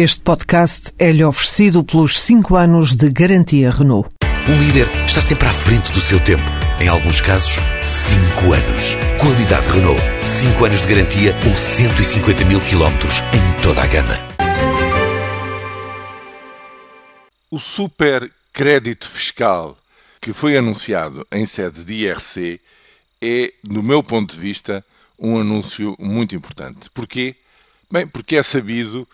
Este podcast é-lhe oferecido pelos 5 anos de garantia Renault. Um líder está sempre à frente do seu tempo. Em alguns casos, 5 anos. Qualidade Renault. 5 anos de garantia ou 150 mil quilómetros em toda a gama. O super crédito fiscal que foi anunciado em sede de IRC é, do meu ponto de vista, um anúncio muito importante. Porquê? Bem, porque é sabido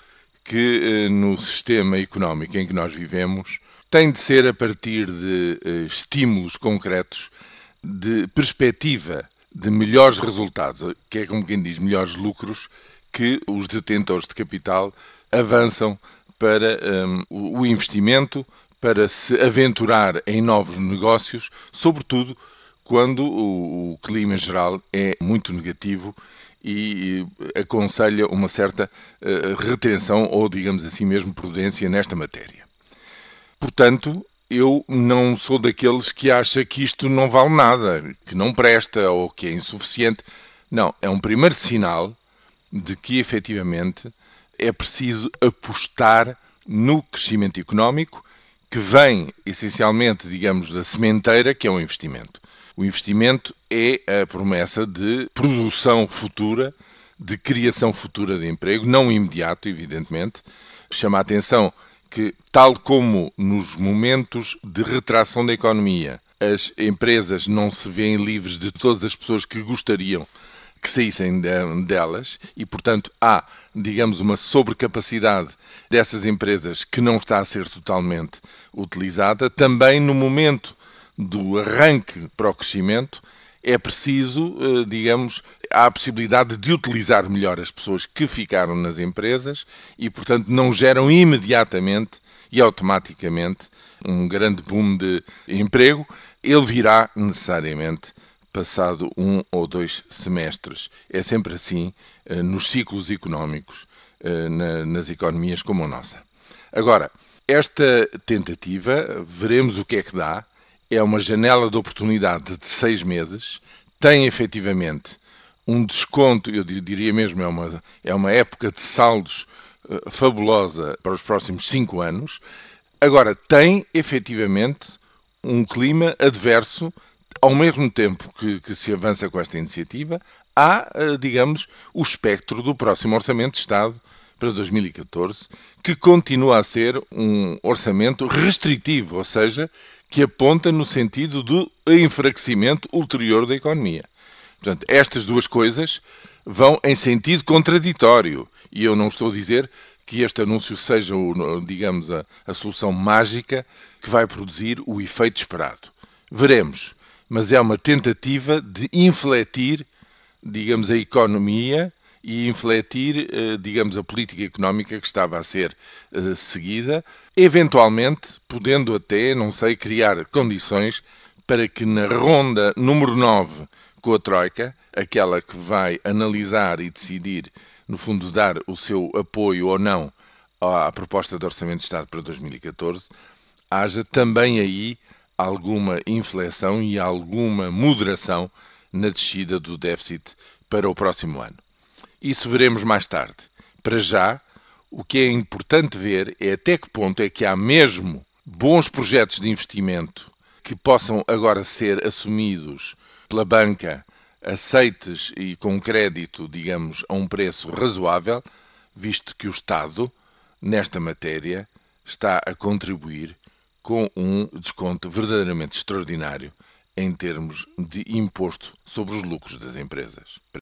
que eh, no sistema económico em que nós vivemos tem de ser a partir de eh, estímulos concretos, de perspectiva de melhores resultados, que é como quem diz, melhores lucros, que os detentores de capital avançam para um, o investimento, para se aventurar em novos negócios, sobretudo quando o, o clima geral é muito negativo e aconselha uma certa uh, retenção ou, digamos assim mesmo, prudência nesta matéria. Portanto, eu não sou daqueles que acha que isto não vale nada, que não presta ou que é insuficiente. Não, é um primeiro sinal de que efetivamente é preciso apostar no crescimento económico que vem essencialmente, digamos, da sementeira, que é o investimento. O investimento é a promessa de produção futura, de criação futura de emprego, não imediato, evidentemente. Chama a atenção que, tal como nos momentos de retração da economia, as empresas não se veem livres de todas as pessoas que gostariam que saíssem delas e, portanto, há, digamos, uma sobrecapacidade dessas empresas que não está a ser totalmente utilizada. Também no momento do arranque para o crescimento, é preciso, eh, digamos, há a possibilidade de utilizar melhor as pessoas que ficaram nas empresas e, portanto, não geram imediatamente e automaticamente um grande boom de emprego. Ele virá necessariamente passado um ou dois semestres. É sempre assim eh, nos ciclos económicos, eh, nas economias como a nossa. Agora, esta tentativa, veremos o que é que dá é uma janela de oportunidade de seis meses, tem efetivamente um desconto, eu diria mesmo, é uma, é uma época de saldos uh, fabulosa para os próximos cinco anos. Agora, tem efetivamente um clima adverso, ao mesmo tempo que, que se avança com esta iniciativa, há, uh, digamos, o espectro do próximo Orçamento de Estado para 2014, que continua a ser um orçamento restritivo, ou seja, que aponta no sentido do enfraquecimento ulterior da economia. Portanto, estas duas coisas vão em sentido contraditório. E eu não estou a dizer que este anúncio seja, digamos, a, a solução mágica que vai produzir o efeito esperado. Veremos. Mas é uma tentativa de infletir, digamos, a economia e infletir, eh, digamos, a política económica que estava a ser eh, seguida, eventualmente podendo até, não sei, criar condições para que na ronda número 9 com a Troika, aquela que vai analisar e decidir, no fundo, dar o seu apoio ou não à proposta de Orçamento de Estado para 2014, haja também aí alguma inflexão e alguma moderação na descida do déficit para o próximo ano. Isso veremos mais tarde. Para já, o que é importante ver é até que ponto é que há mesmo bons projetos de investimento que possam agora ser assumidos pela banca, aceites e com crédito, digamos, a um preço razoável, visto que o Estado, nesta matéria, está a contribuir com um desconto verdadeiramente extraordinário em termos de imposto sobre os lucros das empresas.